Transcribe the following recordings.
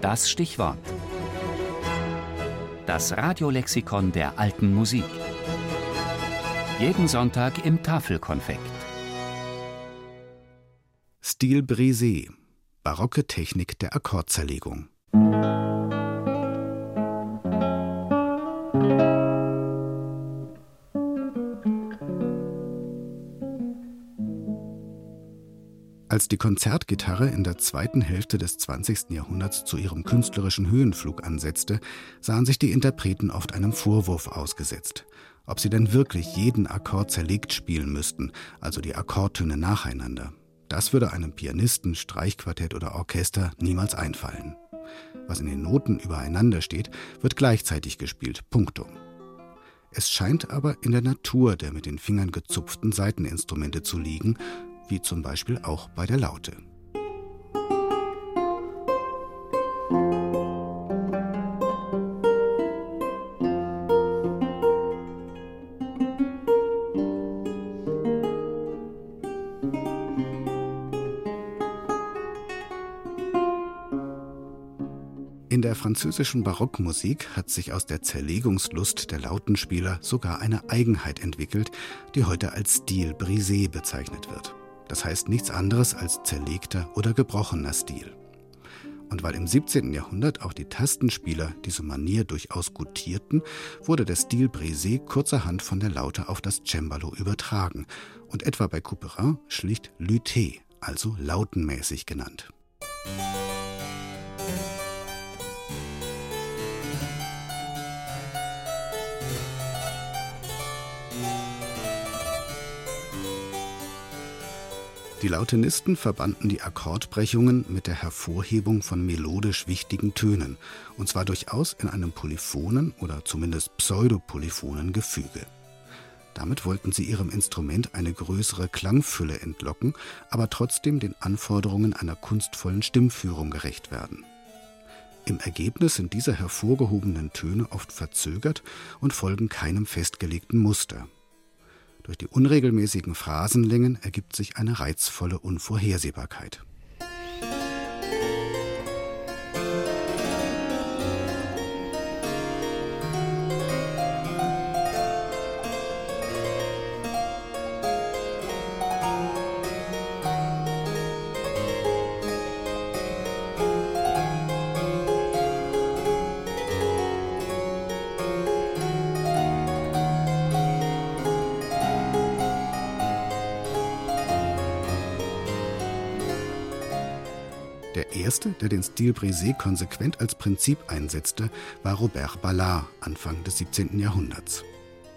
Das Stichwort. Das Radiolexikon der alten Musik. Jeden Sonntag im Tafelkonfekt. Stil brisé. Barocke Technik der Akkordzerlegung. Als die Konzertgitarre in der zweiten Hälfte des 20. Jahrhunderts zu ihrem künstlerischen Höhenflug ansetzte, sahen sich die Interpreten oft einem Vorwurf ausgesetzt, ob sie denn wirklich jeden Akkord zerlegt spielen müssten, also die Akkordtöne nacheinander. Das würde einem Pianisten, Streichquartett oder Orchester niemals einfallen. Was in den Noten übereinander steht, wird gleichzeitig gespielt, punktum. Es scheint aber in der Natur der mit den Fingern gezupften Saiteninstrumente zu liegen, wie zum Beispiel auch bei der Laute. In der französischen Barockmusik hat sich aus der Zerlegungslust der Lautenspieler sogar eine Eigenheit entwickelt, die heute als Stil brisé bezeichnet wird. Das heißt nichts anderes als zerlegter oder gebrochener Stil. Und weil im 17. Jahrhundert auch die Tastenspieler diese Manier durchaus gutierten, wurde der Stil Brisé kurzerhand von der Laute auf das Cembalo übertragen und etwa bei Couperin schlicht Luté, also lautenmäßig genannt. Die Lautenisten verbanden die Akkordbrechungen mit der Hervorhebung von melodisch wichtigen Tönen, und zwar durchaus in einem polyphonen oder zumindest pseudopolyphonen Gefüge. Damit wollten sie ihrem Instrument eine größere Klangfülle entlocken, aber trotzdem den Anforderungen einer kunstvollen Stimmführung gerecht werden. Im Ergebnis sind diese hervorgehobenen Töne oft verzögert und folgen keinem festgelegten Muster. Durch die unregelmäßigen Phrasenlängen ergibt sich eine reizvolle Unvorhersehbarkeit. Der erste, der den Stil Brisé konsequent als Prinzip einsetzte, war Robert Ballard Anfang des 17. Jahrhunderts.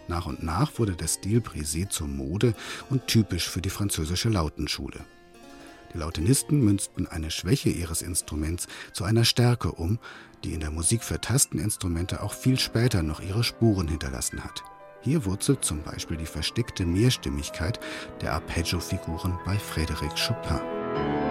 Nach und nach wurde der Stil Brisé zur Mode und typisch für die französische Lautenschule. Die Lautenisten münzten eine Schwäche ihres Instruments zu einer Stärke um, die in der Musik für Tasteninstrumente auch viel später noch ihre Spuren hinterlassen hat. Hier wurzelt zum Beispiel die versteckte Mehrstimmigkeit der Arpeggio-Figuren bei Frédéric Chopin.